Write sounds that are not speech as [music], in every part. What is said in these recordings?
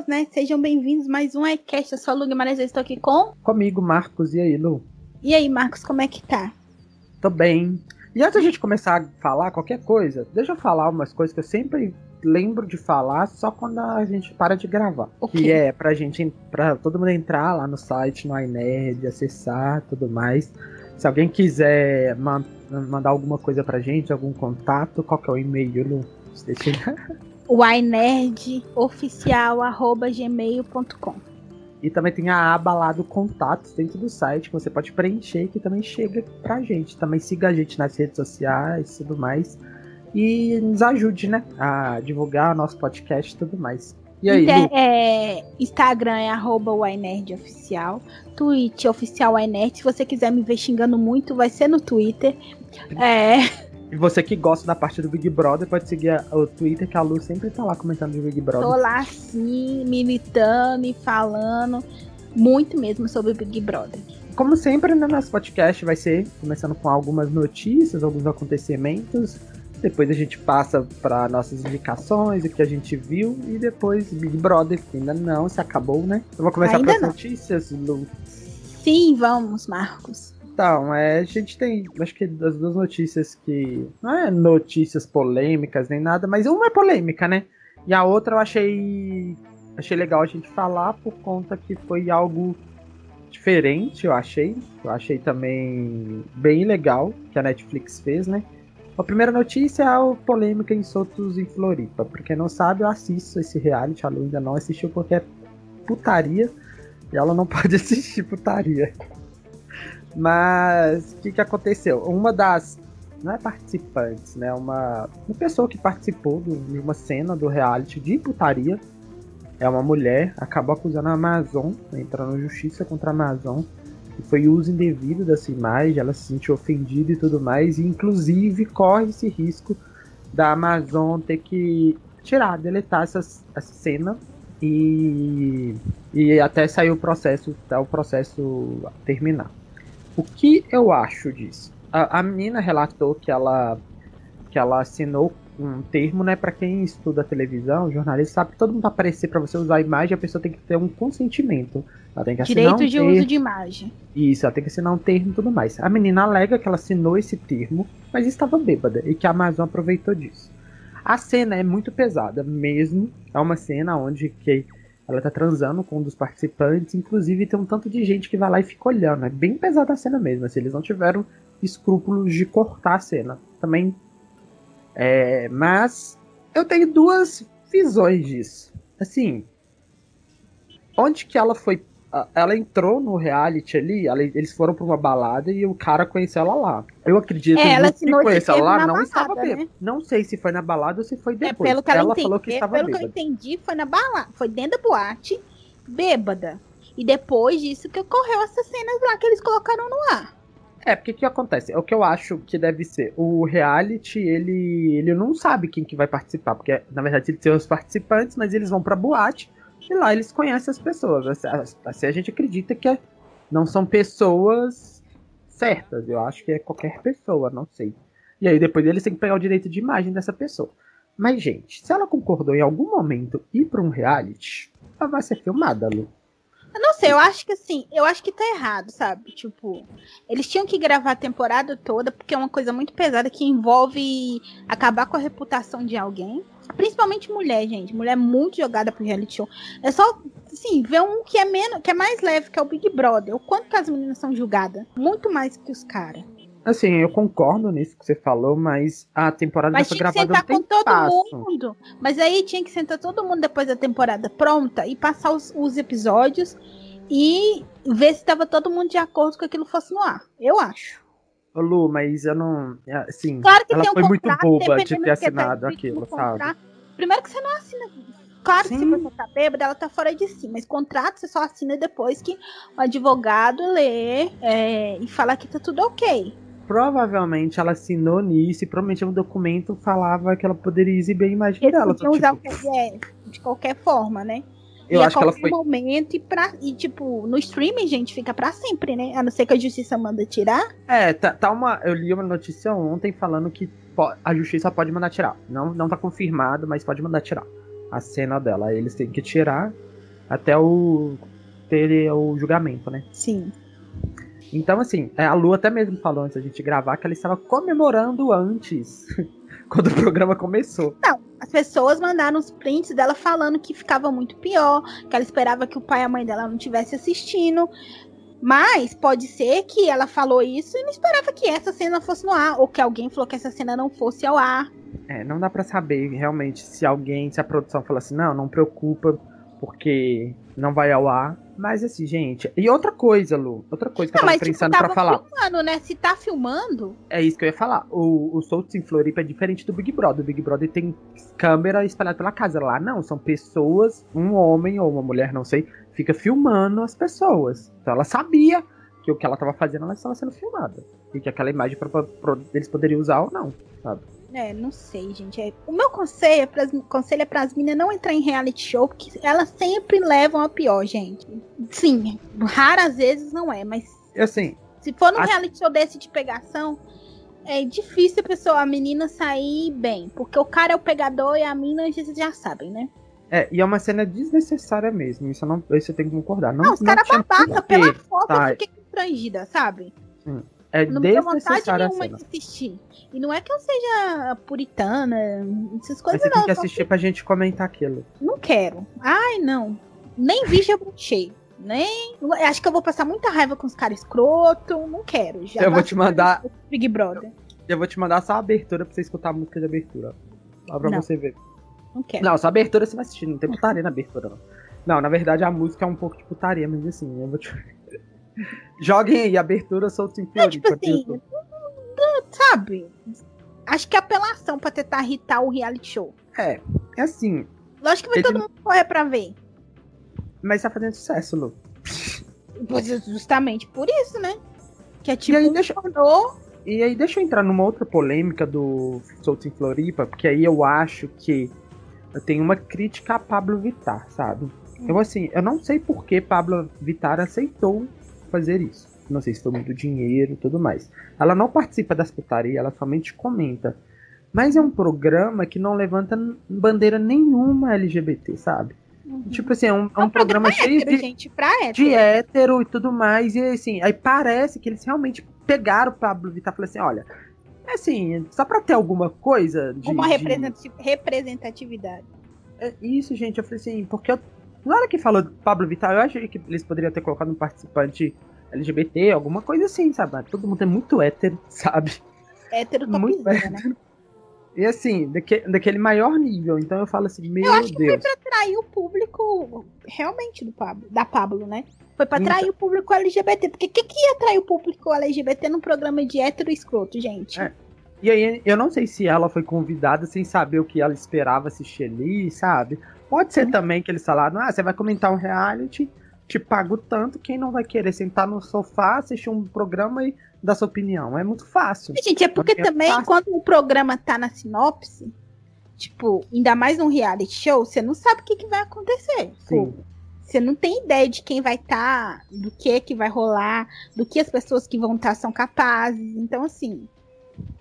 Deus, né? Sejam bem-vindos mais um iCast. Eu sou a Lu Guimarães, eu estou aqui com... Comigo, Marcos. E aí, Lu? E aí, Marcos, como é que tá? Tô bem. E antes da gente começar a falar qualquer coisa, deixa eu falar umas coisas que eu sempre lembro de falar só quando a gente para de gravar. Okay. Que é pra gente, pra todo mundo entrar lá no site, no iNerd, acessar tudo mais. Se alguém quiser man mandar alguma coisa pra gente, algum contato, qual que é o e-mail, Lu? Deixa o [laughs] inerdoficial.gmail.com E também tem a aba lá do contatos dentro do site que você pode preencher que também chega pra gente. Também siga a gente nas redes sociais e tudo mais. E nos ajude, né? A divulgar o nosso podcast e tudo mais. E aí, Inter, é, Instagram é arroba oficial. Twitch oficial Inerd. Se você quiser me ver xingando muito, vai ser no Twitter. É. E você que gosta da parte do Big Brother, pode seguir a, o Twitter, que a Lu sempre tá lá comentando de Big Brother. Tô lá sim, militando e falando muito mesmo sobre o Big Brother. Como sempre, no nosso podcast vai ser começando com algumas notícias, alguns acontecimentos. Depois a gente passa para nossas indicações, o que a gente viu. E depois Big Brother, que ainda não, se acabou, né? Eu vou começar com as notícias, Lu. Sim, vamos, Marcos. Então, a gente tem, acho que das duas notícias que. Não é notícias polêmicas nem nada, mas uma é polêmica, né? E a outra eu achei. Achei legal a gente falar por conta que foi algo diferente, eu achei. Eu achei também bem legal que a Netflix fez, né? A primeira notícia é a polêmica em Sotos em Floripa. Pra quem não sabe, eu assisto esse reality, a Lu ainda não assistiu porque é putaria. E ela não [laughs] pode assistir putaria. Mas o que, que aconteceu? Uma das. Não é participantes, né? Uma, uma pessoa que participou de uma cena do reality de putaria. É uma mulher, acabou acusando a Amazon, entrando na justiça contra a Amazon. Que foi uso indevido dessa imagem, ela se sentiu ofendida e tudo mais. E inclusive corre esse risco da Amazon ter que tirar, deletar essa, essa cena e, e até sair o processo, até o processo terminar. O que eu acho disso? A, a menina relatou que ela que ela assinou um termo, né, para quem estuda televisão, jornalista, sabe que todo mundo aparecer para você usar a imagem, a pessoa tem que ter um consentimento. Ela tem que Direito um de termo. uso de imagem. Isso, ela tem que assinar um termo e tudo mais. A menina alega que ela assinou esse termo, mas estava bêbada e que a Amazon aproveitou disso. A cena é muito pesada mesmo. É uma cena onde que ela tá transando com um dos participantes, inclusive tem um tanto de gente que vai lá e fica olhando. É bem pesada a cena mesmo, assim, eles não tiveram escrúpulos de cortar a cena. Também. É, mas eu tenho duas visões disso. Assim, onde que ela foi ela entrou no reality ali, ela, eles foram pra uma balada e o cara conheceu ela lá. Eu acredito é, ela que conheceu ela lá não balada, estava bêbado. Né? Não sei se foi na balada ou se foi depois. É, pelo que ela, ela entendi, falou que estava Pelo bêbada. que eu entendi, foi na balada, foi dentro da boate, bêbada. E depois disso que ocorreu essas cenas lá que eles colocaram no ar. É, porque o que acontece? É o que eu acho que deve ser. O reality, ele, ele não sabe quem que vai participar, porque na verdade ele tem os participantes, mas eles vão pra boate e lá eles conhecem as pessoas. Assim, assim a gente acredita que é, não são pessoas certas. Eu acho que é qualquer pessoa, não sei. E aí depois eles têm que pegar o direito de imagem dessa pessoa. Mas, gente, se ela concordou em algum momento ir para um reality, ela vai ser filmada, Lu. Eu não sei, eu acho que assim, eu acho que tá errado, sabe? Tipo, eles tinham que gravar a temporada toda, porque é uma coisa muito pesada que envolve acabar com a reputação de alguém. Principalmente mulher, gente. Mulher muito jogada pro reality show. É só, assim, ver um que é menos, que é mais leve, que é o Big Brother. O quanto que as meninas são julgadas. Muito mais que os caras. Assim, eu concordo nisso que você falou, mas a temporada mas foi gravada tinha que sentar com todo mundo. Mas aí tinha que sentar todo mundo depois da temporada pronta e passar os, os episódios e ver se estava todo mundo de acordo com aquilo fosse no ar. Eu acho. Ô, Lu, mas eu não. Assim, Claro que ela tem um foi muito contrato, boba de ter tá assinado escrito aquilo, sabe? Primeiro que você não assina. Claro que se Sim. você tá bêbada, ela tá fora de si. Mas contrato você só assina depois que o advogado lê é, e fala que tá tudo ok. Provavelmente ela assinou nisso e provavelmente o documento falava que ela poderia exibir a imagem Eles dela. então, usar tipo, o que é, de qualquer forma, né? eu e acho a que ela qualquer foi. momento e, pra, e, tipo, no streaming, gente, fica pra sempre, né? A não ser que a justiça manda tirar. É, tá, tá uma. Eu li uma notícia ontem falando que a justiça pode mandar tirar. Não, não tá confirmado, mas pode mandar tirar a cena dela. Aí Eles têm que tirar. Até o ter o julgamento, né? Sim. Então, assim, é, a Lu até mesmo falou antes da gente gravar que ela estava comemorando antes, [laughs] quando o programa começou. Não, as pessoas mandaram os prints dela falando que ficava muito pior, que ela esperava que o pai e a mãe dela não estivesse assistindo. Mas pode ser que ela falou isso e não esperava que essa cena fosse no ar, ou que alguém falou que essa cena não fosse ao ar. É, não dá para saber realmente se alguém, se a produção falou assim, não, não preocupa, porque não vai ao ar. Mas assim, gente. E outra coisa, Lu. Outra coisa que não, eu tava mas, tipo, pensando tipo, pra falar. Filmando, né? Se tá filmando. É isso que eu ia falar. O, o Soltos em Floripa é diferente do Big Brother. O Big Brother tem câmera espalhada pela casa. Lá não, são pessoas, um homem ou uma mulher, não sei, fica filmando as pessoas. Então ela sabia que o que ela tava fazendo, ela estava sendo filmada. E que aquela imagem pra, pra, pra, eles poderiam usar ou não, sabe? É, não sei, gente. É, o meu conselho é para conselho é pras meninas não entrar em reality show, porque elas sempre levam a pior, gente. Sim, raras vezes não é, mas. Assim. Se for num a... reality show desse de pegação, é difícil a pessoa, a menina sair bem. Porque o cara é o pegador e a mina, vocês já sabem, né? É, e é uma cena desnecessária mesmo. Isso eu, não, isso eu tenho que concordar. Não, não os caras babaca pela foto, tá. eu fiquei constrangida, sabe? Hum. É não tenho vontade nenhuma de assistir. E não é que eu seja puritana, essas coisas Mas você tem que assistir que... pra gente comentar aquilo. Não quero. Ai, não. Nem vi já bruxei. Nem. Acho que eu vou passar muita raiva com os caras escroto. Não quero. Já eu vou te mandar. Big Brother. Eu vou te mandar só a abertura pra você escutar a música de abertura. Só pra não. você ver. Não quero. Não, só a abertura você vai assistir. Não tem putaria na abertura, não. Não, na verdade a música é um pouco de putaria, mas assim, eu vou te. Joguem aí, abertura soltos em Floripa. É, tipo assim, sabe? Acho que é apelação pra tentar irritar o reality show. É, é assim. Lógico que vai todo mundo correr pra ver. Mas tá fazendo sucesso, Lu. Justamente por isso, né? Que é tipo. E aí, deixa... e aí, deixa eu entrar numa outra polêmica do Soltos em Floripa, porque aí eu acho que eu tenho uma crítica a Pablo Vittar, sabe? Hum. Eu, assim, eu não sei por que Pablo Vittar aceitou fazer isso. Não sei se foi muito dinheiro e tudo mais. Ela não participa das putarias, ela somente comenta. Mas é um programa que não levanta bandeira nenhuma LGBT, sabe? Uhum. Tipo assim, é um, é um programa cheio hétero, de, gente, pra hétero. de hétero e tudo mais. E assim, aí parece que eles realmente pegaram o Pablo Vittar e falaram assim: olha, é assim, só pra ter alguma coisa de. Uma representatividade. É isso, gente. Eu falei assim, porque eu, na hora que falou do Pablo Vittar, eu achei que eles poderiam ter colocado um participante LGBT, alguma coisa assim, sabe? Todo mundo é muito hétero, [laughs] sabe? Hétero muito hétero. né? E assim, daque, daquele maior nível. Então eu falo assim, meu Deus. Eu acho que foi pra atrair o público realmente do Pablo, da Pablo, né? Foi pra atrair então... o público LGBT. Porque o que, que ia atrair o público LGBT num programa de hétero escroto, gente? É. E aí, eu não sei se ela foi convidada sem saber o que ela esperava assistir ali, sabe? Pode ser também que eles falaram, ah, você vai comentar um reality, te pago tanto, quem não vai querer sentar no sofá, assistir um programa e dar sua opinião? É muito fácil. Gente, é porque é também fácil. quando o programa tá na sinopse, tipo, ainda mais num reality show, você não sabe o que, que vai acontecer. Sim. Você não tem ideia de quem vai estar, tá, do que que vai rolar, do que as pessoas que vão estar tá são capazes. Então, assim,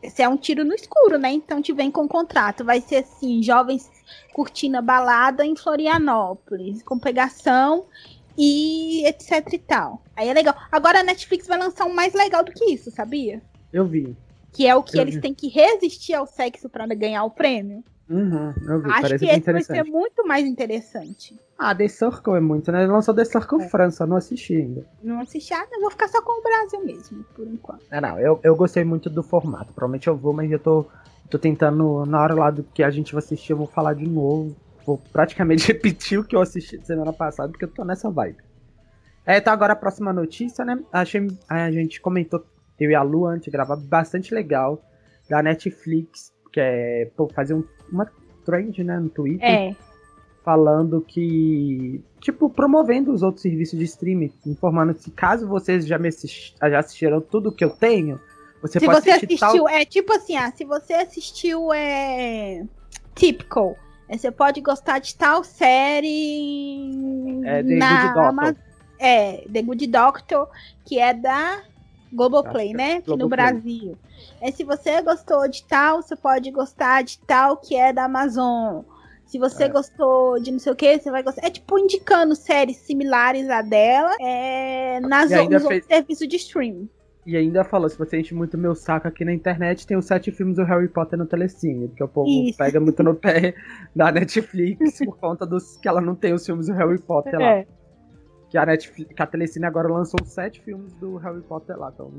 esse é um tiro no escuro, né? Então te vem com contrato. Vai ser assim, jovens curtindo a balada em Florianópolis, com pegação e etc e tal. Aí é legal. Agora a Netflix vai lançar um mais legal do que isso, sabia? Eu vi. Que é o que eu eles vi. têm que resistir ao sexo para ganhar o prêmio. Uhum, eu vi. Acho Parece que esse vai ser muito mais interessante. Ah, The Circle é muito, né? Ele lançou The Circle é. França, não assisti ainda. Não assisti, ah, vou ficar só com o Brasil mesmo, por enquanto. É, não, eu, eu gostei muito do formato. Provavelmente eu vou, mas eu tô, tô tentando, na hora lá do que a gente vai assistir, eu vou falar de novo. Vou praticamente [laughs] repetir o que eu assisti semana passada, porque eu tô nessa vibe. É, então agora a próxima notícia, né? Achei, a gente comentou, eu e a Lu antes de gravar, bastante legal, da Netflix, que é pô, fazer um, uma trend, né, no Twitter. É falando que. Tipo, promovendo os outros serviços de streaming, informando que caso vocês já, me assist, já assistiram tudo que eu tenho, você se pode você assistir. Assistiu, tal... É tipo assim, ah, se você assistiu é. Typical. É, você pode gostar de tal série. É, The na Good Doctor. É, The Good Doctor, que é da Globoplay, né? Aqui no Brasil. É, se você gostou de tal, você pode gostar de tal que é da Amazon. Se você é. gostou de não sei o que, você vai gostar. É tipo indicando séries similares à dela é, nas nos fez... serviços de streaming. E ainda falou, se você enche muito meu saco aqui na internet, tem os sete filmes do Harry Potter no Telecine, porque o povo Isso. pega muito no [laughs] pé da Netflix por conta dos que ela não tem os filmes do Harry Potter lá. Que a Netflix, que a Telecine agora lançou sete filmes do Harry Potter lá, então,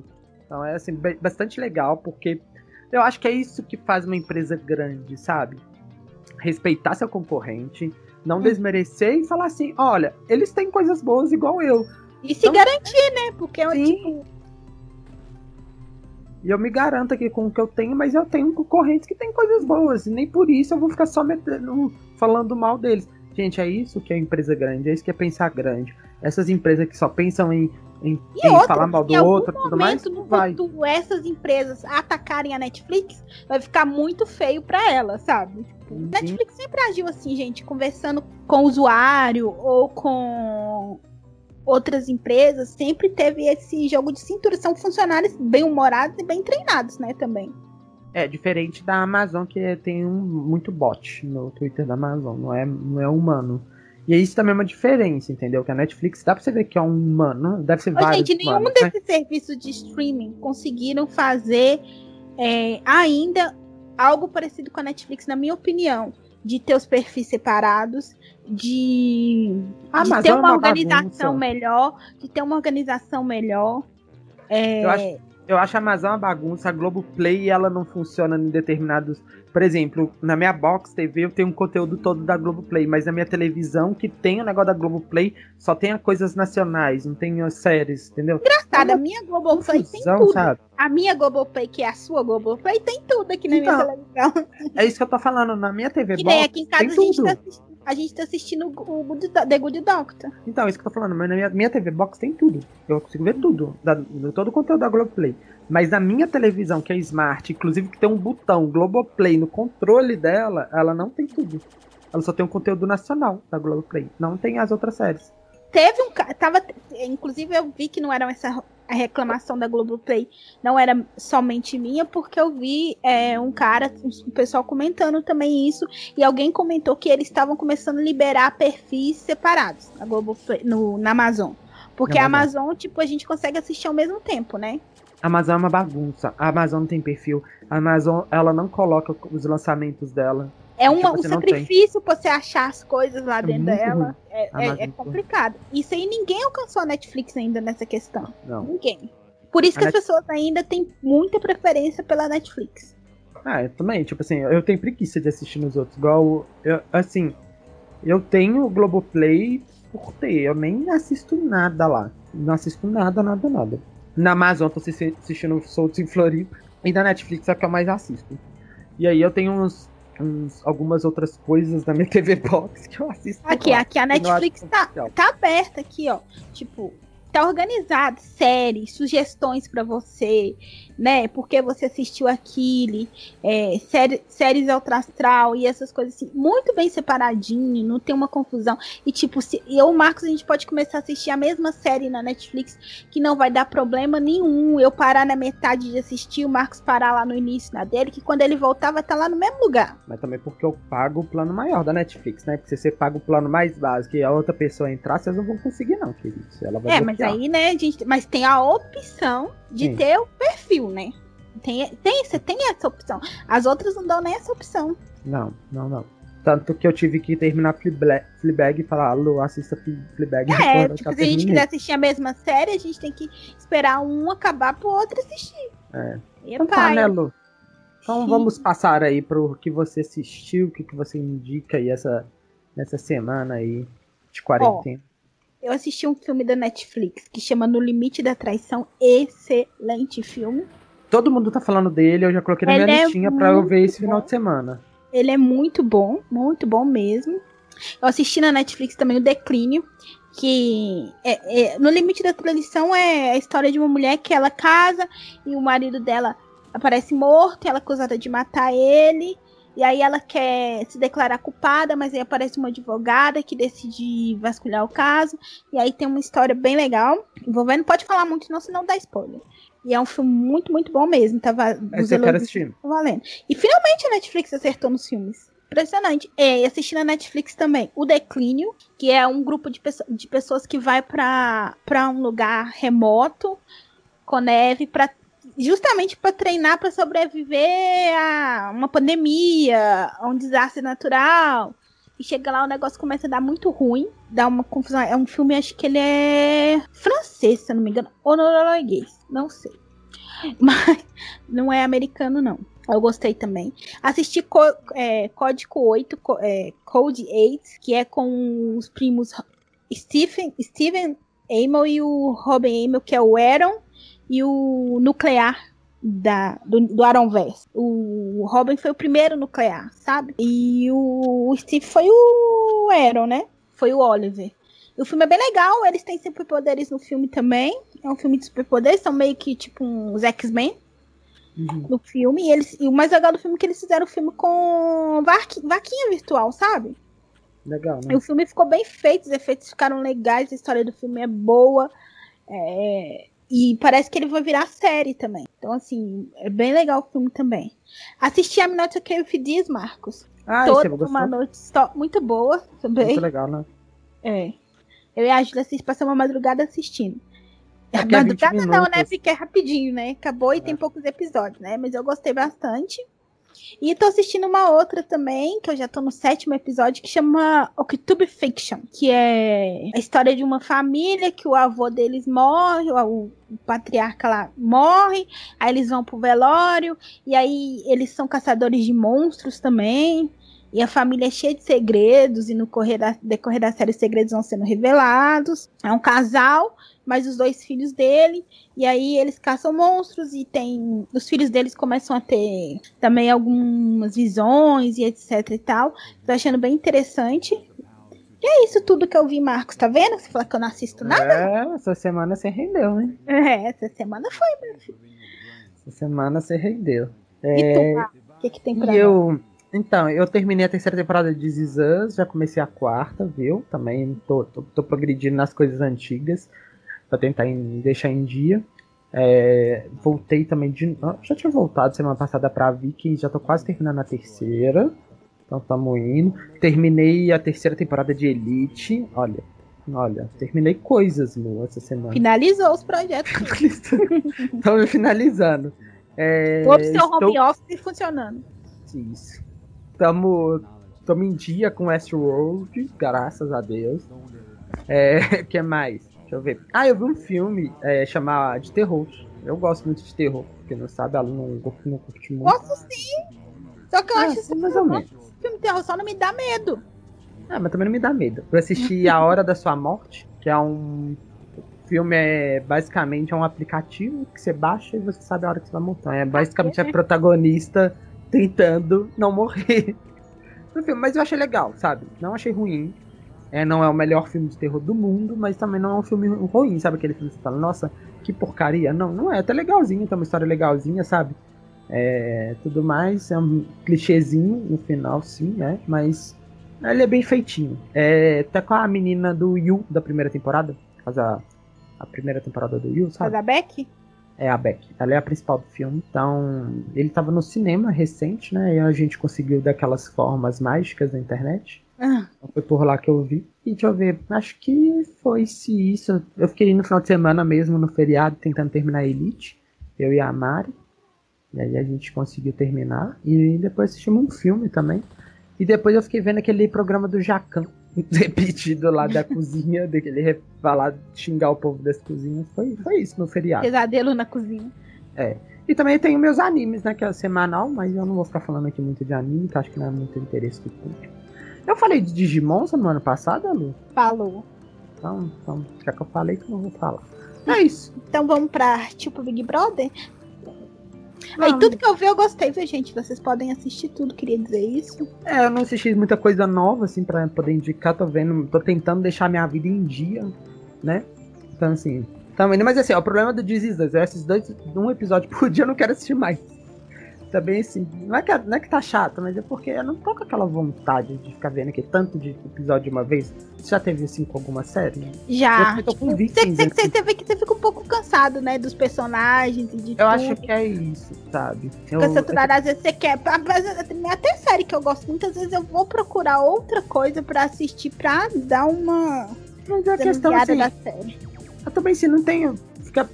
então é assim, bastante legal, porque eu acho que é isso que faz uma empresa grande, sabe? Respeitar seu concorrente, não hum. desmerecer e falar assim, olha, eles têm coisas boas igual eu. E se então, garantir, né? Porque é tipo, e eu me garanto aqui com o que eu tenho, mas eu tenho concorrentes que têm coisas boas. E nem por isso eu vou ficar só metendo, falando mal deles. Gente, é isso que é empresa grande, é isso que é pensar grande. Essas empresas que só pensam em, em, em outra, falar mal do outro e tudo mais. No vai. Essas empresas atacarem a Netflix, vai ficar muito feio para elas, sabe? Tipo, uhum. Netflix sempre agiu assim, gente, conversando com o usuário ou com outras empresas, sempre teve esse jogo de cintura. São funcionários bem humorados e bem treinados, né, também. É, diferente da Amazon, que tem um, muito bot no Twitter da Amazon, não é, não é humano. E isso também é uma diferença, entendeu? Que a Netflix dá pra você ver que é um humano, deve ser Ô, vários Gente, nenhum humanos, desses né? serviços de streaming conseguiram fazer é, ainda algo parecido com a Netflix, na minha opinião de ter os perfis separados, de, ah, de ter é uma, uma organização bagunça. melhor, de ter uma organização melhor. É... Eu, acho, eu acho a Amazon uma bagunça, a Globoplay ela não funciona em determinados. Por exemplo, na minha Box TV eu tenho um conteúdo todo da Globoplay, mas na minha televisão, que tem o negócio da Globoplay, só tem coisas nacionais, não tem as séries, entendeu? Engraçado, a minha Globoplay tem tudo. Sabe? A minha Globoplay, que é a sua Globoplay, tem tudo aqui na então, minha televisão. É isso que eu tô falando, na minha TV que Box. aqui em casa a gente tudo. tá assistindo a gente tá assistindo o Good, The Good Doctor. Então, isso que eu tô falando, mas na minha, minha TV Box tem tudo. Eu consigo ver tudo, da, todo o conteúdo da Globoplay. Mas na minha televisão, que é smart, inclusive que tem um botão Globoplay no controle dela, ela não tem tudo. Ela só tem o um conteúdo nacional da Globoplay. Não tem as outras séries. Teve um. Tava, inclusive, eu vi que não era essa a reclamação da Globoplay não era somente minha, porque eu vi é, um cara, um pessoal comentando também isso, e alguém comentou que eles estavam começando a liberar perfis separados na Globoplay, no, na Amazon. Porque a Amazon, tipo, a gente consegue assistir ao mesmo tempo, né? A Amazon é uma bagunça. A Amazon não tem perfil. A Amazon, ela não coloca os lançamentos dela. É uma, um sacrifício pra você achar as coisas lá é dentro dela. É, é, é, complicado. Isso aí ninguém alcançou a Netflix ainda nessa questão. Não. Ninguém. Por isso a que Net... as pessoas ainda têm muita preferência pela Netflix. Ah, eu também. Tipo assim, eu tenho preguiça de assistir nos outros. Igual, eu, assim, eu tenho o Globoplay por ter. Eu nem assisto nada lá. Não assisto nada, nada, nada. Na Amazon tô assistindo Soltos em Floripa. E na Netflix é o que eu mais assisto. E aí eu tenho uns, uns, algumas outras coisas na minha [laughs] TV Box que eu assisto. Aqui, lá, aqui a Netflix tá, tá aberta aqui, ó. Tipo, tá organizado, séries, sugestões para você, né? Porque você assistiu aquilo, é, série, séries Ultra Astral e essas coisas assim, muito bem separadinho, não tem uma confusão. E tipo, se eu e o Marcos a gente pode começar a assistir a mesma série na Netflix que não vai dar problema nenhum. Eu parar na metade de assistir, o Marcos parar lá no início na dele, que quando ele voltar vai estar tá lá no mesmo lugar. Mas também porque eu pago o plano maior da Netflix, né? Porque se você paga o plano mais básico e a outra pessoa entrar, vocês não vão conseguir, não, querido. Ela vai é, bloquear. Mas aí, né, gente, mas tem a opção de Sim. ter o perfil, né? Tem, tem, você tem essa opção. As outras não dão nem essa opção. Não, não, não. Tanto que eu tive que terminar Fleabag e falar, Lu, assista Fleabag. É, tipo, se a gente quiser assistir a mesma série, a gente tem que esperar um acabar pro outro assistir. É. E então tá, né, Lu? Então Sim. vamos passar aí pro que você assistiu, o que, que você indica aí essa, nessa semana aí de quarentena. Eu assisti um filme da Netflix que chama No Limite da Traição. Excelente filme. Todo mundo tá falando dele, eu já coloquei na Ele minha é listinha pra eu ver esse bom. final de semana. Ele é muito bom, muito bom mesmo. Eu assisti na Netflix também o Declínio, que é, é, no limite da tradição é a história de uma mulher que ela casa e o marido dela aparece morto, ela é acusada de matar ele. E aí ela quer se declarar culpada, mas aí aparece uma advogada que decide vasculhar o caso. E aí tem uma história bem legal envolvendo. Pode falar muito, não, senão dá spoiler. E é um filme muito, muito bom mesmo. Tava, Esse eu quero assistir. Valendo. E finalmente a Netflix acertou nos filmes. Impressionante. É, e assisti na Netflix também O Declínio, que é um grupo de, de pessoas que vai para um lugar remoto com neve para justamente para treinar para sobreviver a uma pandemia, a um desastre natural. E chega lá, o negócio começa a dar muito ruim, dá uma confusão. É um filme, acho que ele é francês, se eu não me engano, ou norueguês, não sei. [laughs] Mas não é americano, não. Eu gostei também. Assisti Co é, Código 8, Co é, Code 8, que é com os primos Stephen, Steven Amell e o Robin Amell, que é o Aaron, e o Nuclear da, do, do Verse. O Robin foi o primeiro nuclear, sabe? E o, o Steve foi o Aaron, né? Foi o Oliver. E o filme é bem legal, eles têm superpoderes no filme também. É um filme de superpoderes, são meio que tipo uns X-Men uhum. no filme. E, eles, e o mais legal do filme é que eles fizeram o filme com vaquinha virtual, sabe? Legal, né? E o filme ficou bem feito, os efeitos ficaram legais, a história do filme é boa. É, e parece que ele vai virar série também. Então, assim, é bem legal o filme também. Assisti a Minota Cave Dias, Marcos. Ah, Toda uma noite muito boa também. Muito legal, né? É. Eu e a Júlia passamos uma madrugada assistindo. É madrugada não, né? Fiquei rapidinho, né? Acabou e é. tem poucos episódios, né? Mas eu gostei bastante. E tô assistindo uma outra também, que eu já tô no sétimo episódio, que chama Octube Fiction, que é a história de uma família que o avô deles morre, o, patriarca lá morre, aí eles vão pro velório, e aí eles são caçadores de monstros também. E a família é cheia de segredos, e no da, decorrer da série os segredos vão sendo revelados. É um casal mas os dois filhos dele, e aí eles caçam monstros e tem. Os filhos deles começam a ter também algumas visões e etc e tal. Tô achando bem interessante. E é isso tudo que eu vi, Marcos, tá vendo? Você falou que eu não assisto nada? É, essa semana você rendeu, hein? É, essa semana foi, meu filho. Essa semana você rendeu. É... E tu, o que, que tem pra eu... Então, eu terminei a terceira temporada de Us, já comecei a quarta, viu? Também tô, tô, tô progredindo nas coisas antigas para tentar em, deixar em dia. É, voltei também de. Já tinha voltado semana passada pra Vicky, já tô quase terminando a terceira. Então tamo indo. Terminei a terceira temporada de Elite. Olha, olha, terminei coisas, Lu, essa semana. Finalizou os projetos. Estamos [laughs] finalizando. É, Todo seu estou... home office funcionando. Isso. Tamo, tamo em dia com Westworld, graças a Deus. É, [laughs] que mais? Deixa eu ver. Ah, eu vi um filme é, chamado de terror. Eu gosto muito de terror. Quem não sabe, ela não, não curte muito. Gosto sim! Só que eu ah, acho sim, mais ou menos. filme de terror só não me dá medo. Ah, mas também não me dá medo. Eu assisti A Hora da Sua Morte, que é um filme é basicamente é um aplicativo que você baixa e você sabe a hora que você vai montar. É basicamente a protagonista tentando não morrer. [laughs] Mas eu achei legal, sabe? Não achei ruim. É, não é o melhor filme de terror do mundo, mas também não é um filme ruim, sabe? Aquele filme que você fala, nossa, que porcaria. Não, não é, até legalzinho, tem uma história legalzinha, sabe? É, tudo mais, é um clichêzinho no final, sim, né? Mas ele é bem feitinho. É, tá com a menina do Yu da primeira temporada, faz a, a primeira temporada do Yu, sabe? Faz a Beck? É a Beck. Ela é a principal do filme. Então, ele tava no cinema recente, né? E a gente conseguiu daquelas formas mágicas da internet. Ah. Foi por lá que eu vi. E deixa eu ver, acho que foi se isso. Eu fiquei no final de semana mesmo, no feriado, tentando terminar a Elite. Eu e a Mari. E aí a gente conseguiu terminar. E depois assistimos um filme também. E depois eu fiquei vendo aquele programa do Jacan. [laughs] Repetido lá da [laughs] cozinha, daquele falar, xingar o povo das cozinhas. Foi, foi isso no feriado. Pesadelo na cozinha. É. E também tenho meus animes, né? Que é semanal, mas eu não vou ficar falando aqui muito de anime, que acho que não é muito interesse do público. Eu falei de Digimon semana passada, Lu? Falou. Então, então, já que eu falei, que eu não vou falar. É isso. Então vamos pra tipo Big Brother? Aí tudo que eu vi eu gostei, viu, gente? Vocês podem assistir tudo, queria dizer isso. É, eu não assisti muita coisa nova, assim, pra poder indicar. Tô vendo, tô tentando deixar minha vida em dia, né? Então, assim. Também, mas assim, ó, o problema do This Is esses dois, um episódio [laughs] por dia eu não quero assistir mais também, assim, não é, que, não é que tá chato, mas é porque eu não tô com aquela vontade de ficar vendo aqui tanto de episódio de uma vez. Você já teve assim com alguma série? Já. Eu tô com tipo, você, você, você, vê que você fica um pouco cansado né, dos personagens e de Eu tudo. acho que é isso, sabe? Eu, Fica saturado, às vezes você quer. Até série que eu gosto, muitas vezes eu vou procurar outra coisa pra assistir pra dar uma mas a questão assim, da série. eu também se não tenho.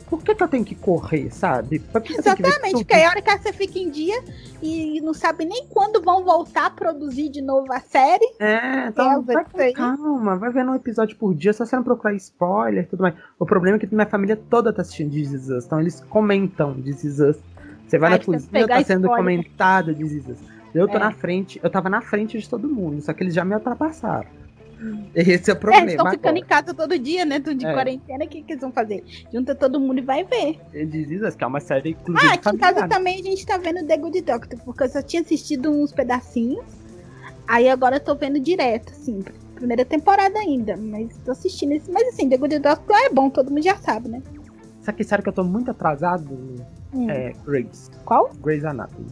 Por que, que eu tenho que correr, sabe? Que Exatamente, porque aí a hora que você fica em dia e não sabe nem quando vão voltar a produzir de novo a série. É, então É, vai com calma, vai vendo um episódio por dia, só você não procurar spoiler e tudo mais. O problema é que minha família toda tá assistindo This Is Us, então eles comentam This Is Us. Você vai Ah, na cozinha, tá sendo spoiler. comentado This Is Us. Eu tô É. na frente, eu tava na frente de todo mundo, só que eles já me ultrapassaram. Esse é o É, eles problema. estão ficando em casa todo dia, né? Tudo de É. quarentena, o que, que eles vão fazer? Junta todo mundo e vai ver. Us, que é uma série inclusive Ah, aqui em casa também a gente tá vendo The Good Doctor, porque eu só tinha assistido uns pedacinhos. Aí agora eu tô vendo direto, assim, primeira temporada ainda, mas tô assistindo esse. Mas assim, The Good Doctor é bom, todo mundo já sabe, né? Só que sério que eu tô muito atrasado Hum. é Grace. Qual? Grey's Anatomy.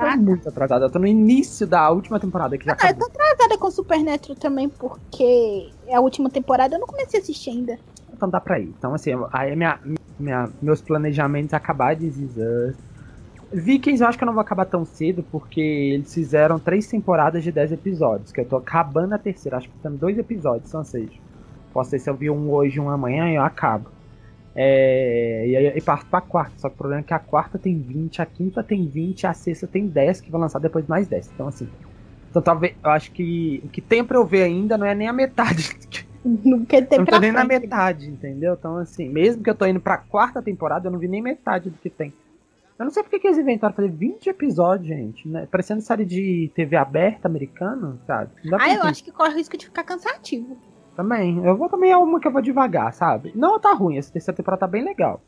Tô Ah, tá. muito atrasado. Eu tô no início da última temporada que já Ah, eu acabou. tô atrasada com Supernatural também, porque é a última temporada, eu não comecei a assistir ainda. Então dá pra ir. Então, assim, aí minha, minha, meus planejamentos acabar de Us. Vikings eu acho que eu não vou acabar tão cedo, porque eles fizeram três temporadas de 10 episódios, que eu tô acabando a terceira, acho que tem dois episódios, são seis. Posso ser se eu vi um hoje e um amanhã, eu acabo. É, e aí e parto pra quarta, só que o problema é que a quarta tem 20, a quinta tem 20, a sexta tem 10, que vão lançar depois mais 10. Então, assim. Então, talvez. Eu acho que o que tem pra eu ver ainda não é nem a metade [laughs] Não quer ter eu não tô nem na frente. metade, entendeu? Então, assim, mesmo que eu tô indo pra quarta temporada, eu não vi nem metade do que tem. Eu não sei porque que eles inventaram fazer 20 episódios, gente, né? Parecendo série de TV aberta americana, sabe? Ah, eu acho que corre o risco de ficar cansativo. Também. Eu vou também é uma que eu vou devagar, sabe? Não tá ruim, essa terceira temporada tá bem legal.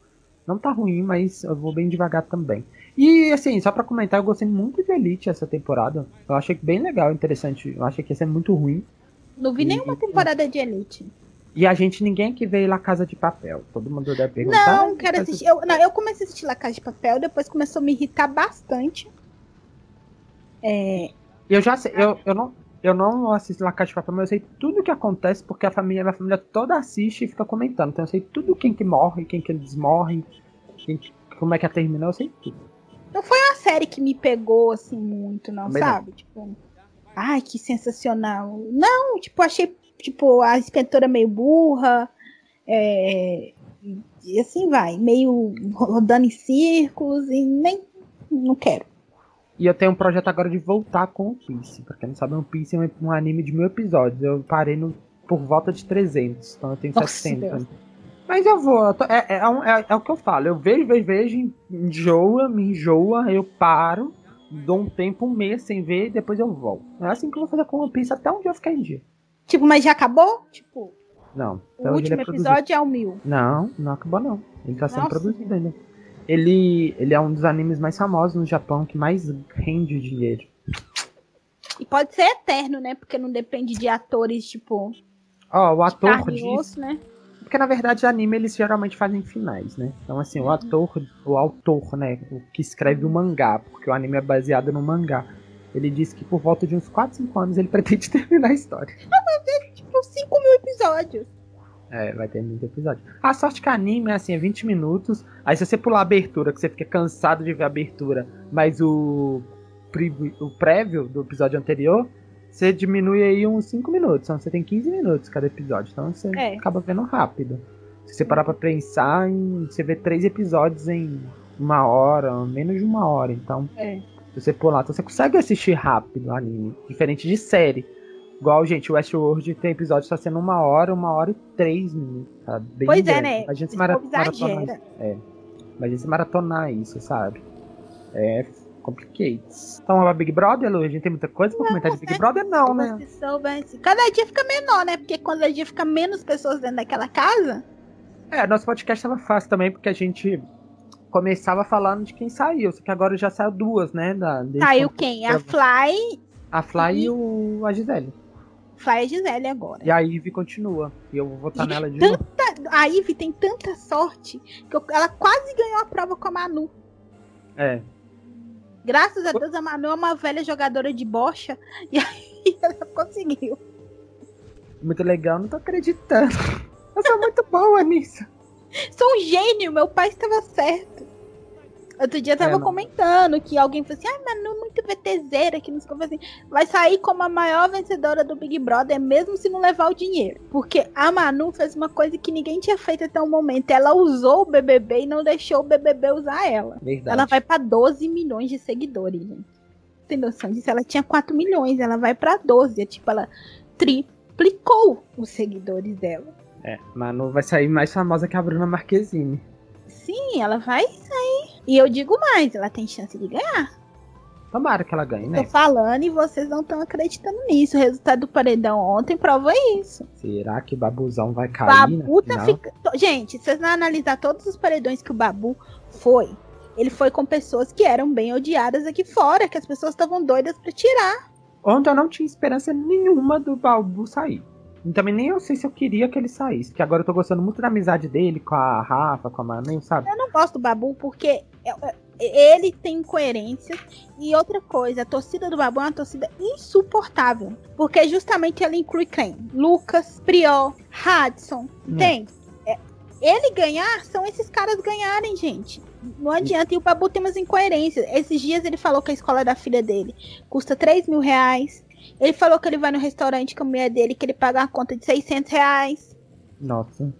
Não tá ruim, mas eu vou bem devagar também. E assim, só pra comentar, eu gostei muito de Elite essa temporada. Eu achei bem legal, interessante. Eu achei que ia ser muito ruim. Não vi E- nenhuma temporada de Elite. E a gente, ninguém que veio lá Casa de Papel. Todo mundo deve perguntar. Não, "Ah, quero Casa assistir. Eu, não, eu comecei a assistir La Casa de Papel, depois começou a me irritar bastante. É, Eu já sei, eu, eu não, eu não assisto La Casa de Papel, mas eu sei tudo que acontece porque a família, minha família toda assiste e fica comentando. Então eu sei tudo quem que morre, quem que eles morrem, quem que- como é que a terminou, eu sei tudo. não foi uma série que me pegou assim muito, não, Também não. sabe? Tipo, ai, que sensacional. Não, tipo, achei tipo a inspetora meio burra, é, e assim vai, meio rodando em círculos e nem não quero. E eu tenho um projeto agora de voltar com o Piece. Pra quem não sabe, o Piece é um, anime de mil episódios. Eu parei no, por volta de 300, então eu tenho Nossa, 700. Deus. Mas eu vou, eu tô- é, é, é- é o que eu falo. Eu vejo, vejo, vejo, enjoa, me enjoa, eu paro, dou um tempo, um mês sem ver e depois eu volto. É assim que eu vou fazer com o Piece até um dia eu ficar em dia. Tipo, mas já acabou? Tipo, Não. o último é episódio é o mil. Não, não acabou não. Ele tá sendo Nossa. produzido ainda. Ele, ele é um dos animes mais famosos no Japão, que mais rende dinheiro. E pode ser eterno, né? Porque não depende de atores, tipo, Ó, o ator e diz. osso, né? Porque na verdade anime eles geralmente fazem finais, né? Então assim, o ator, o autor, né, o que escreve o mangá, porque o anime é baseado no mangá. Ele disse que por volta de uns 4, 5 anos ele [laughs] pretende terminar a história. [laughs] Tipo, 5 mil episódios. É, vai ter muito episódio. A sorte que anime é assim, é 20 minutos. Aí se você pular a abertura, que você fica cansado de ver a abertura, mas o, o prévio do episódio anterior, você diminui aí uns 5 minutos. Então você tem 15 minutos cada episódio. Então você É. acaba vendo rápido. Se você parar pra pensar, em, você vê três episódios em uma hora, menos de uma hora. Então, É. se você pular, então você consegue assistir rápido o anime. Diferente de série. Igual, gente, o Westworld tem episódio só sendo uma hora, uma hora e três minutos. Tá bem Pois é, né? Imagina se Esse mara maratonar exagera. isso. É. Imagina se maratonar isso, sabe? É complicates. Então, a Big Brother, Lu, a gente tem muita coisa pra comentar de Big né? Brother? Não, né? Soubesse. Cada dia fica menor, né? Porque quando dia fica menos pessoas dentro daquela casa. É, nosso podcast tava fácil também, porque a gente começava falando de quem saiu. Só que agora já saiu duas, né? Da, Saiu quem? A Fly. A Fly e o, a Gisele. Fly a Gisele agora. E a Ivy continua. E eu vou votar E nela de tanta- novo. A Ivy tem tanta sorte que eu- ela quase ganhou a prova com a Manu. É. Graças a Deus, a Manu é uma velha jogadora de bocha. E aí [laughs] ela conseguiu. Muito legal, não tô acreditando. Eu sou muito boa nisso. Sou um gênio, meu pai estava certo. Outro dia eu tava É, comentando que alguém falou assim: ah, Manu, muito VTZera, que que assim. Vai sair como a maior vencedora do Big Brother, mesmo se não levar o dinheiro. Porque a Manu fez uma coisa que ninguém tinha feito até o momento. Ela usou o BBB e não deixou o BBB usar ela. Verdade. Ela vai pra 12 milhões de seguidores, gente. Tem noção disso? Ela tinha 4 milhões, ela vai pra 12. É tipo, ela triplicou os seguidores dela. É, Manu vai sair mais famosa que a Bruna Marquezine. Sim, ela vai sair. E eu digo mais, ela tem chance de ganhar. Tomara que ela ganhe, né? Tô falando e vocês não estão acreditando nisso. O resultado do paredão ontem prova isso. Será que o Babuzão vai cair? Babu tá final? ficando. Gente, se vocês não analisar todos os paredões que o Babu foi, ele foi com pessoas que eram bem odiadas aqui fora, que as pessoas estavam doidas pra tirar. Ontem eu não tinha esperança nenhuma do Babu sair. E também nem eu sei se eu queria que ele saísse. Porque agora eu tô gostando muito da amizade dele com a Rafa, com a Manu, sabe? Eu não gosto do Babu porque ele tem incoerências. E outra coisa, a torcida do Babu é uma torcida insuportável. Porque justamente ela inclui quem? Lucas, Priol, Hudson, Hum. entende? É, ele ganhar, são esses caras ganharem, gente. Não adianta. E o Babu tem umas incoerências. Esses dias ele falou que a escola da filha dele custa 3 mil reais. Ele falou que ele vai no restaurante com a mulher dele, que ele paga uma conta de 600 reais. Nossa.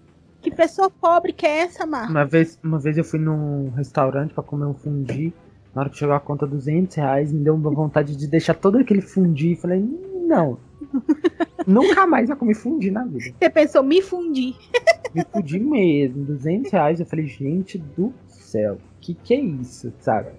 Que pessoa pobre que é essa, Mar? Uma vez, uma vez eu fui num restaurante pra comer um fundi. Na hora que chegou a conta 200 reais, me deu uma vontade de deixar todo aquele fundi. Falei, não. [laughs] Nunca mais eu comi fundi na vida. Você pensou me fundir. Me fudi mesmo. 200 reais. Eu falei, gente do céu. Que que é isso, sabe?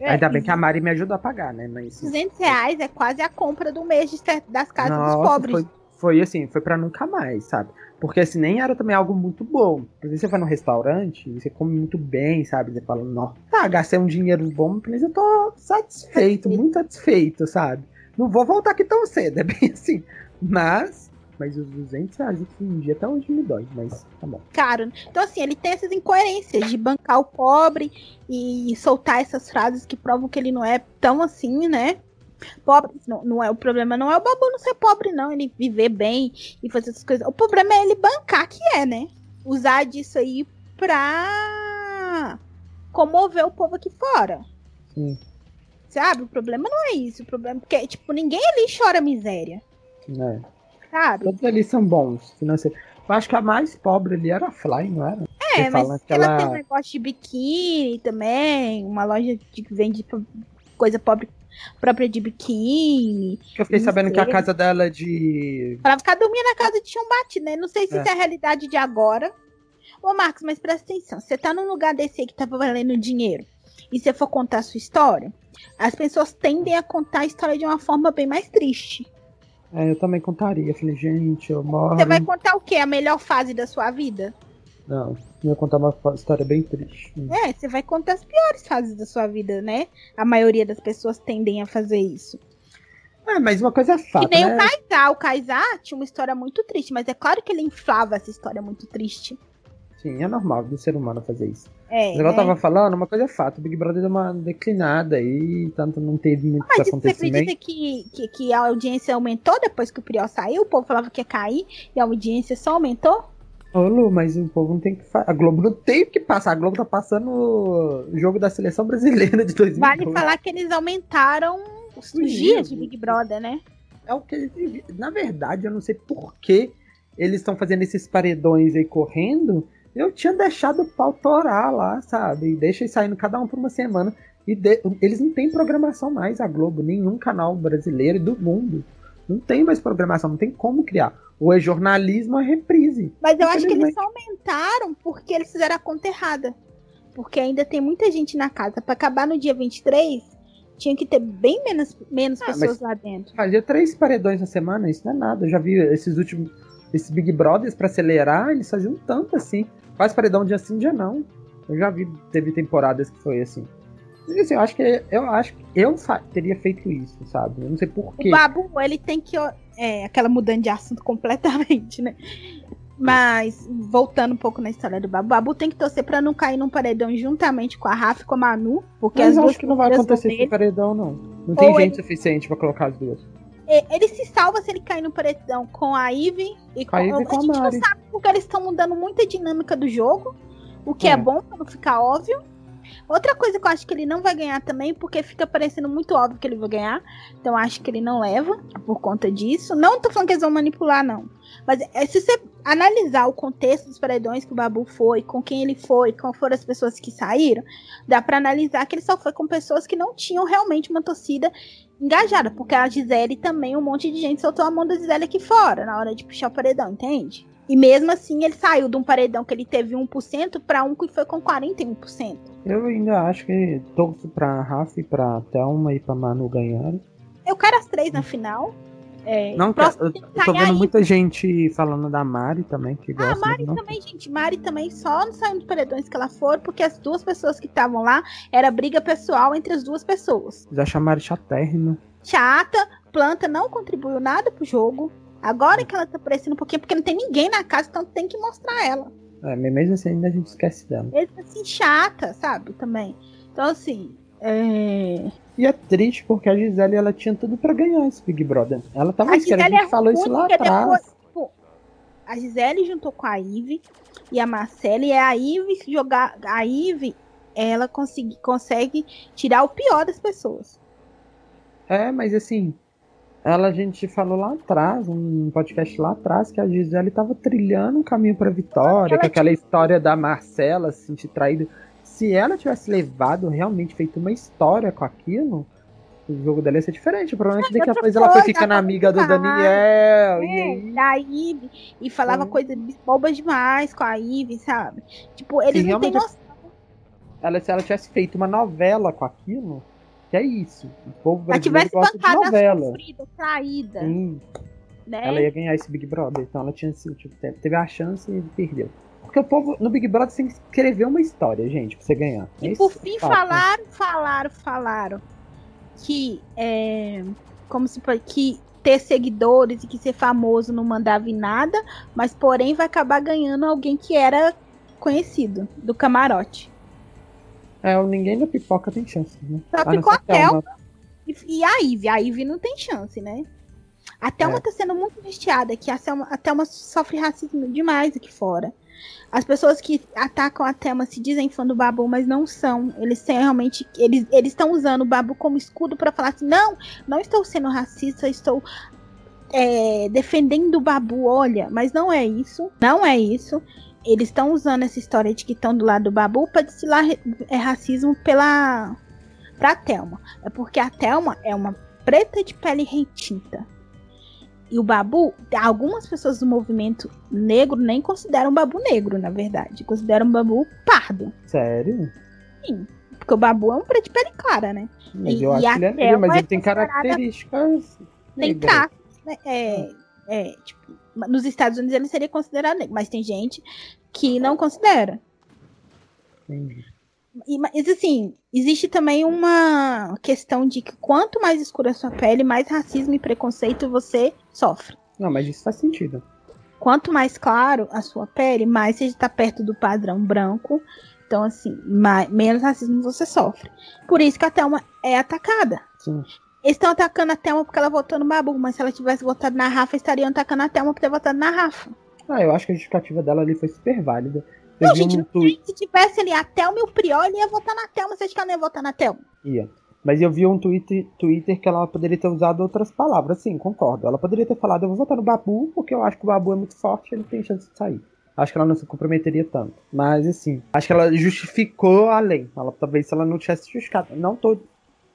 Ainda bem que a Mari me ajudou a pagar, né? Mas 200 reais é quase a compra do mês de das casas dos Nossa, pobres. Foi, foi assim, foi pra nunca mais, sabe? Porque assim, nem era também algo muito bom. Porque você vai num restaurante e você come muito bem, sabe? Você fala, não, tá, gastei um dinheiro bom, mas eu tô satisfeito, muito satisfeito, sabe? Não vou voltar aqui tão cedo, é bem [laughs] assim. Mas, mas os 200 reais que um dia até hoje me dói, mas tá bom. Caro. né? Então, assim, ele tem essas incoerências de bancar o pobre e soltar essas frases que provam que ele não é tão assim, né? Pobre, não, não é o problema, não é o Babu não ser pobre, não. Ele viver bem e fazer essas coisas. O problema é ele bancar, que é, né? Usar disso aí pra comover o povo aqui fora. Sim. Sabe? O problema não é isso. O problema é porque, tipo, ninguém ali chora miséria. Né? Sabe? Todos eles são bons financeiros. Eu acho que a mais pobre ali era a Fly, não era? É, Você mas ela... ela- tem um negócio de biquíni também, uma loja que vende coisa pobre, própria de biquíni. Eu fiquei sabendo que a sei. casa dela é de. Ela ficar dormindo na casa de Chumbate, né? Não sei se É. isso é a realidade de agora. Ô, Marcos, mas presta atenção. Você tá num lugar desse aí que tá valendo dinheiro e você for contar a sua história, as pessoas tendem a contar a história de uma forma bem mais triste. É, eu também contaria. Falei, gente, eu moro. Você vai contar o quê? A melhor fase da sua vida? Não, ia contar uma história bem triste. É, você vai contar as piores fases da sua vida, né? A maioria das pessoas tendem a fazer isso. É, mas uma coisa é fato, que nem né? o Kaysar. O Kaysar tinha uma história muito triste, mas é claro que ele inflava essa história muito triste. Sim, é normal do ser humano fazer isso. É, Mas eu né? tava falando, uma coisa é fato. O Big Brother deu uma declinada aí, tanto não teve muitos Mas você acontecimentos. acredita que, que, que a audiência aumentou depois que o Priol saiu? O povo falava que ia cair e a audiência só aumentou? Ô, Lu, mas o povo não tem que. Fa... A Globo não tem que passar. A Globo tá passando o jogo da seleção brasileira de 2012. Vale falar que eles aumentaram os Sim. dias de Big Brother, né? É o que eles Na verdade, eu não sei por que eles estão fazendo esses paredões aí correndo. Eu tinha deixado o pau torar lá, sabe? Deixa eles saindo cada um por uma semana. E de- Eles não têm programação mais, a Globo, nenhum canal brasileiro e do mundo. Não tem mais programação, não tem como criar. Ou é jornalismo ou é reprise. Mas eu acho que eles só aumentaram porque eles fizeram a conta errada. Porque ainda tem muita gente na casa. Pra acabar no dia 23, tinha que ter bem menos, menos Ah, pessoas lá dentro. Fazia três paredões na semana, isso não é nada. Eu já vi esses últimos. Esses Big Brothers pra acelerar, eles faziam tanto assim. Faz paredão dia sim, dia não. Eu já vi, teve temporadas que foi assim. Assim, eu acho que eu acho que eu teria feito isso, sabe? Eu não sei porquê. O Babu, ele tem que. É, aquela mudando de assunto [laughs] completamente, né? Mas, voltando um pouco na história do Babu, o Babu tem que torcer pra não cair num paredão juntamente com a Rafa e com a Manu, porque Mas as acho que não vai acontecer esse nele. paredão, não. Não tem Ou gente ele- suficiente pra colocar as duas. É, Ele se salva se ele cair no paredão com a Ivy e com, a Ivy e com a gente Mari. não sabe por porque eles estão mudando muita dinâmica do jogo, o que é, é bom pra não ficar óbvio. Outra coisa que eu acho que ele não vai ganhar também, porque fica parecendo muito óbvio que ele vai ganhar. Então acho que ele não leva por conta disso. Não tô falando que eles vão manipular, não. Mas é, se você analisar o contexto dos paredões que o Babu foi, com quem ele foi, qual foram as pessoas que saíram, dá para analisar que ele só foi com pessoas que não tinham realmente uma torcida engajada. Porque a Gisele também, um monte de gente soltou a mão da Gisele aqui fora na hora de puxar o paredão, entende? E mesmo assim, ele saiu de um paredão que ele teve 1% para um que foi com 41%. Eu ainda acho que torço pra Rafa e pra Thelma e pra Manu ganharem. Eu quero as três na final. É, não, eu, tô vendo muita gente falando da Mari também, que gosta. Ah, Mari também, gente. Mari também só não saiu dos paredões que ela for, porque as duas pessoas que estavam lá era briga pessoal entre as duas pessoas. Já chamaram chatérrima. Chata, planta não contribuiu nada pro jogo. Agora que ela tá aparecendo um pouquinho, porque não tem ninguém na casa, então tem que mostrar ela. É, mesmo assim ainda a gente esquece dela. Mesmo assim, chata, sabe? Também. Então, assim. É... E é triste porque a Gisele ela tinha tudo para ganhar esse Big Brother. Ela tava esquerda, a gente é falou isso lá atrás. Depois, tipo, a Gisele juntou com a Ive e a Marcela, e a Ive jogar. A Ive, ela consegue, consegue tirar o pior das pessoas. É, mas assim, ela a gente falou lá atrás, um podcast lá atrás, que a Gisele tava trilhando um caminho pra vitória, que aquela história da Marcela se sentir traída. Se ela tivesse levado, realmente feito uma história com aquilo, o jogo dela ia ser diferente. Provavelmente daqui a pouco ela foi ficando amiga do Daniel. É, e aí... Da Ivy. E falava coisas bobas demais com a Ivy, sabe? Tipo, eles Sim, não têm noção. Ela, se ela tivesse feito uma novela com aquilo, que é isso. O povo brasileiro gosta de novela. Sofrida, traída. Sim. Né? Ela ia ganhar esse Big Brother. Então ela tinha assim, tipo, teve a chance e perdeu. Porque o povo no Big Brother tem que escrever uma história, gente, pra você ganhar. E Esse por fim fato, falaram, falaram, falaram que é, como se que ter seguidores e que ser famoso não mandava em nada, mas porém vai acabar ganhando alguém que era conhecido do camarote. É, ninguém da pipoca tem chance, né? Só ah, ficou a Thelma e a Ivy. A Ivy não tem chance, né? A Thelma é. tá sendo muito investiada, que a Thelma, a Thelma sofre racismo demais aqui fora. As pessoas que atacam a Thelma se dizem fã do Babu, mas não são. Eles têm realmente. Eles estão usando o Babu como escudo para falar assim: não, não estou sendo racista, estou é, defendendo o Babu, olha. Mas não é isso. Não é isso eles estão usando essa história de que estão do lado do Babu para destilar é, racismo pela pra Thelma. É porque a Thelma é uma preta de pele retinta. E o Babu, algumas pessoas do movimento negro nem consideram o Babu negro, na verdade. Consideram o Babu pardo. Sério? Sim. Porque o Babu é um preto de pele clara, né? Mas e, eu acho que ele é negro, mas ele tem características. Tem traços, né? É, é, tipo, nos Estados Unidos ele seria considerado negro, mas tem gente que não considera. Entendi. E, mas assim, existe também uma questão de que quanto mais escura a sua pele, mais racismo e preconceito você sofre. Não, mas isso faz sentido. Quanto mais claro a sua pele, mais você está perto do padrão branco. Então, assim, mais, menos racismo você sofre. Por isso que a Thelma é atacada. Sim. Eles estão atacando a Thelma porque ela votou no Babu, mas se ela tivesse votado na Rafa, estariam atacando a Thelma por ter votado na Rafa. Ah, eu acho que a justificativa dela ali foi super válida. Não, gente, um tu... se tivesse ali a Thelma e o Priol, ele ia votar na Thelma. Você acha que ela não ia votar na Thelma? Ia. Mas eu vi um Twitter, Twitter que ela poderia ter usado outras palavras. Sim, concordo. Ela poderia ter falado, eu vou votar no Babu, porque eu acho que o Babu é muito forte e ele tem chance de sair. Acho que ela não se comprometeria tanto. Mas, assim, acho que ela justificou além. Ela, talvez se ela não tivesse justificado. Não tô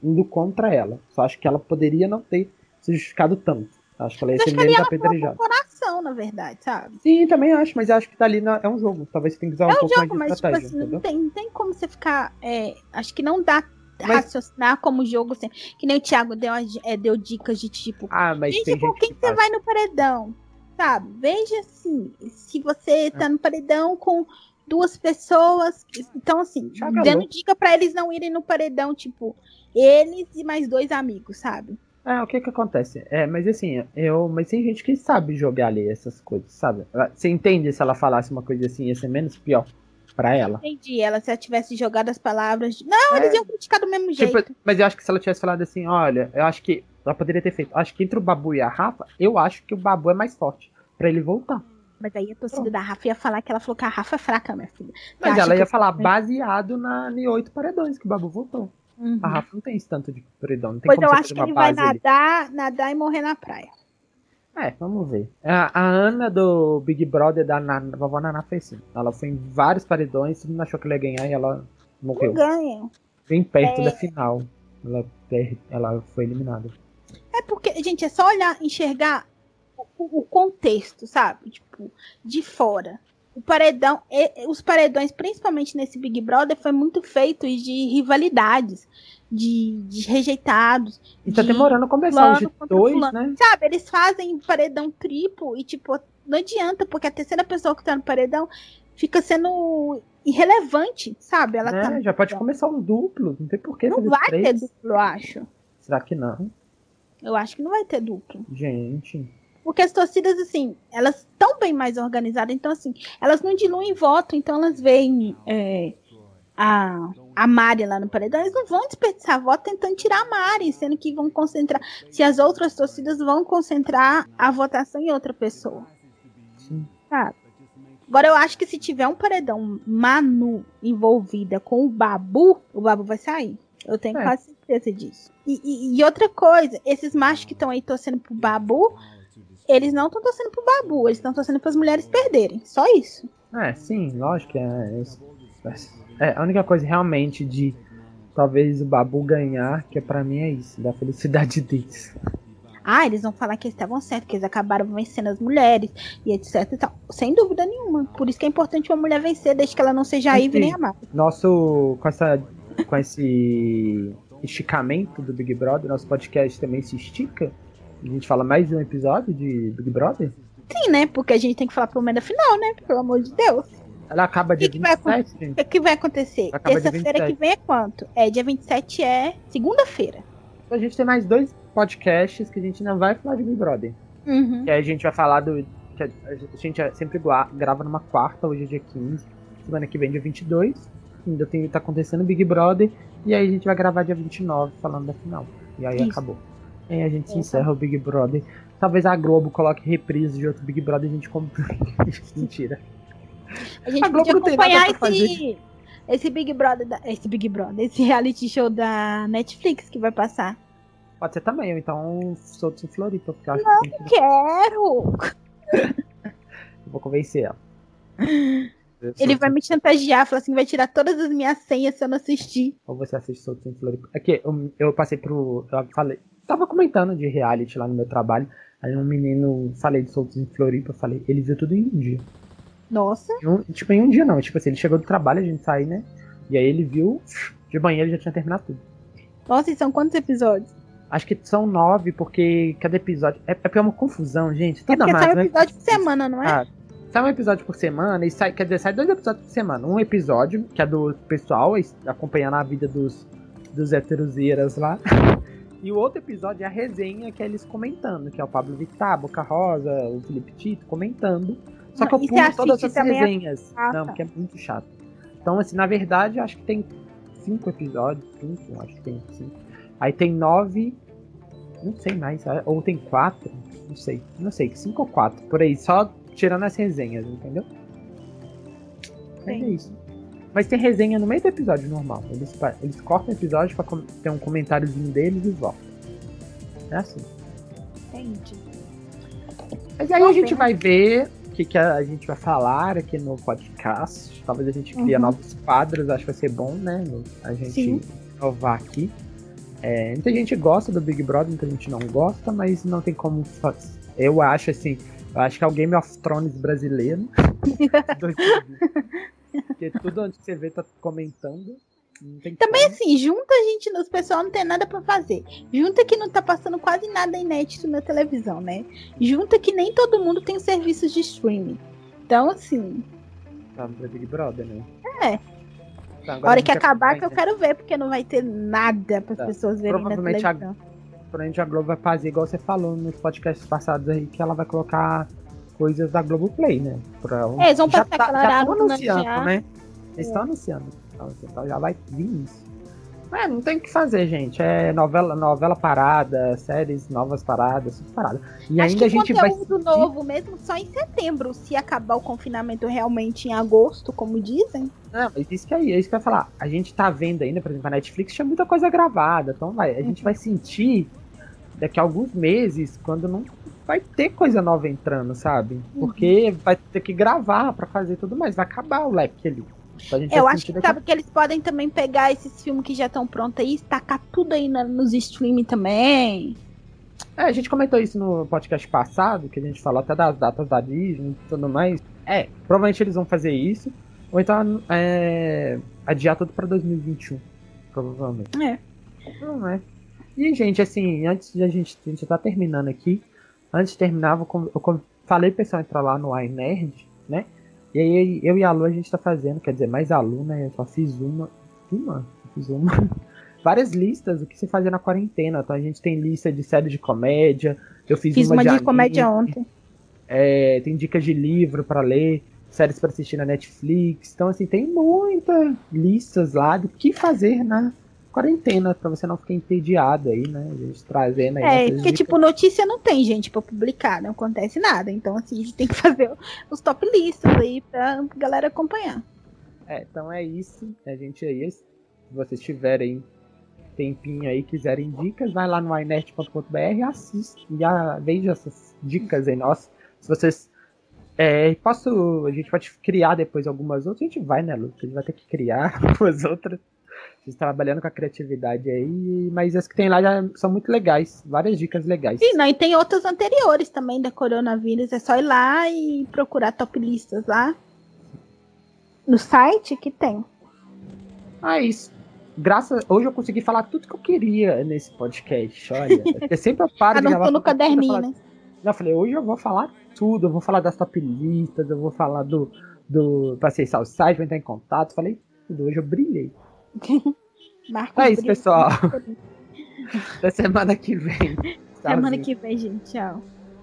indo contra ela. Só acho que ela poderia não ter se justificado tanto. Acho que ela ia ser menos apedrejada. coração, na verdade, sabe? Sim, também acho, mas acho que tá ali na, é um jogo. Talvez você tenha que usar é um, um pouco jogo, mais de estratégia. Mas, tipo assim, não tem, não tem como você ficar. É, acho que não dá mas... raciocinar como jogo assim. Que nem o Thiago deu, é, deu dicas de tipo. Ah, mas veja com quem que você faz... vai no paredão. Sabe? Veja assim. Se você tá no paredão com duas pessoas. Então, assim, Chaga dando louco. dica para eles não irem no paredão, tipo, eles e mais dois amigos, sabe? É, o que que acontece? É, mas assim, eu. Mas tem gente que sabe jogar ali essas coisas, sabe? Você entende se ela falasse uma coisa assim, ia ser menos pior pra ela? Entendi. Ela se ela tivesse jogado as palavras. De... Não, é... eles iam criticar do mesmo tipo, jeito. Mas eu acho que se ela tivesse falado assim, olha, eu acho que. Ela poderia ter feito. Acho que entre o Babu e a Rafa, eu acho que o Babu é mais forte. para ele voltar. Mas aí a torcida da Rafa ia falar que ela falou que a Rafa é fraca, minha filha. Mas ela ia eu- falar baseado na, em oito paredões que o Babu votou. Uhum. A Rafa não tem esse tanto de paredão. Não tem Pois eu acho que ele vai base ali. nadar, nadar e morrer na praia. É, vamos ver. A, a Ana do Big Brother da Nana, vovó Naná fez sim. Ela foi em vários paredões, todo mundo achou que ela ia ganhar e ela morreu. Não ganha. Bem perto É. da final. Ela, ela foi eliminada. É porque, gente, é só olhar, enxergar o, o contexto, sabe? Tipo, de fora. O paredão, os paredões, principalmente nesse Big Brother, foi muito feito de rivalidades, de, de rejeitados. E tá de- demorando a começar contra dois, fulano. né? Sabe, eles fazem paredão triplo e, tipo, não adianta, porque a terceira pessoa que tá no paredão fica sendo irrelevante, sabe? Ela tá. É, já pode começar um duplo. Não tem por que Não vai três. ter duplo, eu acho. Será que não? Eu acho que não vai ter duplo. Gente. Porque as torcidas, assim, elas estão bem mais organizadas, então, assim, elas não diluem voto, então elas veem é, a, a Mari lá no paredão, eles não vão desperdiçar voto tentando tirar a Mari, sendo que vão concentrar. Se as outras torcidas vão concentrar a votação em outra pessoa. Sim. Sabe? Agora, eu acho que se tiver um paredão Manu envolvida com o Babu, o Babu vai sair. Eu tenho É. quase certeza disso. E, e- e outra coisa, esses machos que estão aí torcendo pro Babu, eles não estão torcendo pro Babu, eles estão torcendo para as mulheres perderem. Só isso. É, sim, lógico que é. É, a única coisa realmente de talvez o Babu ganhar, que é pra mim é isso, da felicidade [laughs] deles. Ah, eles vão falar que eles estavam certos, que eles acabaram vencendo as mulheres e etc e tal. Sem dúvida nenhuma. Por isso que é importante uma mulher vencer, desde que ela não seja a Ivy nem a Mari. Nosso. Com, essa, com esse esticamento do Big Brother, nosso podcast também se estica. A gente fala mais de um episódio de Big Brother. Sim, né? Porque a gente tem que falar meio da final, né? Pelo amor de Deus. Ela acaba dia que que vai 27, O que, vai acontecer? Terça-feira que 27. vem é quanto? É, dia 27 é segunda-feira. A gente tem mais dois podcasts que a gente não vai falar de Big Brother. Uhum. Que a gente vai falar do. que a gente sempre gua- grava numa quarta, hoje é dia 15. Semana que vem, dia 22. Ainda tem, tá acontecendo Big Brother. E aí a gente vai gravar dia 29, falando da final. E aí Isso. acabou. Aí a gente se É, encerra o Big Brother. Talvez a Globo coloque reprise de outro Big Brother e a gente compre. [laughs] Mentira. A gente A Globo podia não tem nada acompanhar esse, esse Big Brother, da- esse Big Brother, esse reality show da Netflix que vai passar. Pode ser também, ou então soltos em Floripa, porque eu acho que tem que. Quero! Eu vou convencer ela. Ele vai me chantagear, falar assim, vai tirar todas as minhas senhas se eu não assistir. Ou você assiste Soltos em Floripa. É que eu, eu passei pro. Eu falei. Tava comentando de reality lá no meu trabalho. Aí um menino, falei de Soltos em Floripa, eu falei, ele viu tudo em um dia. Nossa, um- tipo, em um dia não. Tipo assim, ele chegou do trabalho, a gente saiu, né? E aí ele viu, de manhã ele já tinha terminado tudo. nossa, e são quantos episódios? Acho que são nove, porque cada episódio. É, é é uma confusão, gente. É Toda porque mais, sai um né? episódio por semana, não é? Ah, sai um episódio por semana e sai, quer dizer, sai dois episódios por semana. Um episódio, que é do pessoal, es- acompanhando a vida dos, dos heteroseiras lá. E o outro episódio é a resenha, que é eles comentando, que é o Pablo Vittar, Boca Rosa, o Felipe Tito comentando. Só que eu pulo todas assiste as também a- resenhas. Ah, Não, porque é muito chato. Então, assim, na verdade, eu acho que tem cinco episódios. Cinco, acho que tem cinco. Aí tem nove. Não sei mais. é, Ou tem quatro. Não sei. Não sei. Cinco ou quatro. Por aí. Só tirando as resenhas, entendeu? Mas é isso. Mas tem resenha no meio do episódio normal. Eles, eles cortam o episódio pra ter um comentáriozinho deles e voltam. É assim. Entendi. Mas aí a gente vendo. vai ver o que, que a gente vai falar aqui no podcast. Talvez a gente crie Uhum. novos quadros, acho que vai ser bom, né? A gente Sim. inovar aqui. É, muita gente gosta do Big Brother, muita gente não gosta, mas não tem como fazer. Eu acho assim, eu acho que é o Game of Thrones brasileiro. [laughs] Porque tudo onde você vê tá comentando. Também como. assim, junta a gente, os pessoal não tem nada pra fazer. Junta que não tá passando quase nada inédito na televisão, né? Junta que nem todo mundo tem serviços de streaming. Então, assim, Tá no Big Brother, né? É. A agora hora a que acabar que eu quero ver, porque não vai ter nada para as Tá. pessoas verem na Provavelmente a- televisão. Provavelmente a Globo vai fazer igual você falou nos podcasts passados aí, que ela vai colocar coisas da Globoplay, né? Pra, É, eles vão já passar tá, já tão Aragona anunciando, né? Eles estão anunciando. Então, assim, então já vai vir isso. É, não tem o que fazer, gente. É novela, novela parada, séries novas paradas, tudo parada. E Acho ainda a gente vai. conteúdo novo mesmo só em setembro, se acabar o confinamento realmente em agosto, como dizem. Não, mas isso que aí, é isso que eu ia falar. A gente tá vendo ainda, por exemplo, a Netflix tinha muita coisa gravada. Então vai, a gente vai sentir daqui a alguns meses, quando não vai ter coisa nova entrando, sabe? Porque vai ter que gravar pra fazer tudo mais. Vai acabar o leque ali. Eu acho que daqui sabe que eles podem também pegar esses filmes que já estão prontos aí e estacar tudo aí na- nos streaming também. É, a gente comentou isso no podcast passado, que a gente falou até das datas da Disney e tudo mais. É, provavelmente eles vão fazer isso. Ou então é, adiar tudo pra 2021. Provavelmente. É. Não é. E, gente, assim, antes de a gente, a gente tá terminando aqui, antes de terminar, eu, com- eu falei pro pessoal entrar lá no iNerd, né? E aí eu e a Lu a gente tá fazendo, quer dizer, mais a Lu, né? Eu só fiz uma. Uma? Fiz uma. [laughs] Várias listas do que se fazia na quarentena. Então a gente tem lista de séries de comédia. Eu fiz, Fiz uma de anime, comédia ontem. é, tem dicas de livro pra ler, séries pra assistir na Netflix. Então, assim, tem muitas listas lá do que fazer na quarentena, pra você não ficar entediado aí, né? A gente trazendo aí. É, porque, dicas. tipo, notícia não tem, gente, pra publicar, não acontece nada. Então, assim, a gente tem que [laughs] fazer os top listas aí pra galera acompanhar. É, então é isso. A gente aí, se vocês tiverem tempinho aí, quiserem dicas, vai lá no inert.com.br e assiste. Já veja essas dicas aí, nossa. Se vocês. É, posso. A gente pode criar depois algumas outras. A gente vai, né, Lu? A gente vai ter que criar [laughs] algumas outras. Vocês trabalhando com a criatividade aí. Mas as que tem lá já são muito legais. Várias dicas legais. Sim, não, e tem outras anteriores também da coronavírus. É só ir lá e procurar top listas lá. No site que tem. Ah, isso. Graças. Hoje eu consegui falar tudo que eu queria nesse podcast. Olha. [laughs] Porque sempre eu paro de gravar no caderninho, falar né? Não, eu falei, hoje eu vou falar tudo, eu vou falar das top listas, eu vou falar do. do pra acessar o site, vou entrar em contato. Falei tudo, hoje eu brilhei. [laughs] Marcos É isso, Brito. pessoal. [laughs] Até semana que vem. Semana que vem, gente. Tchau.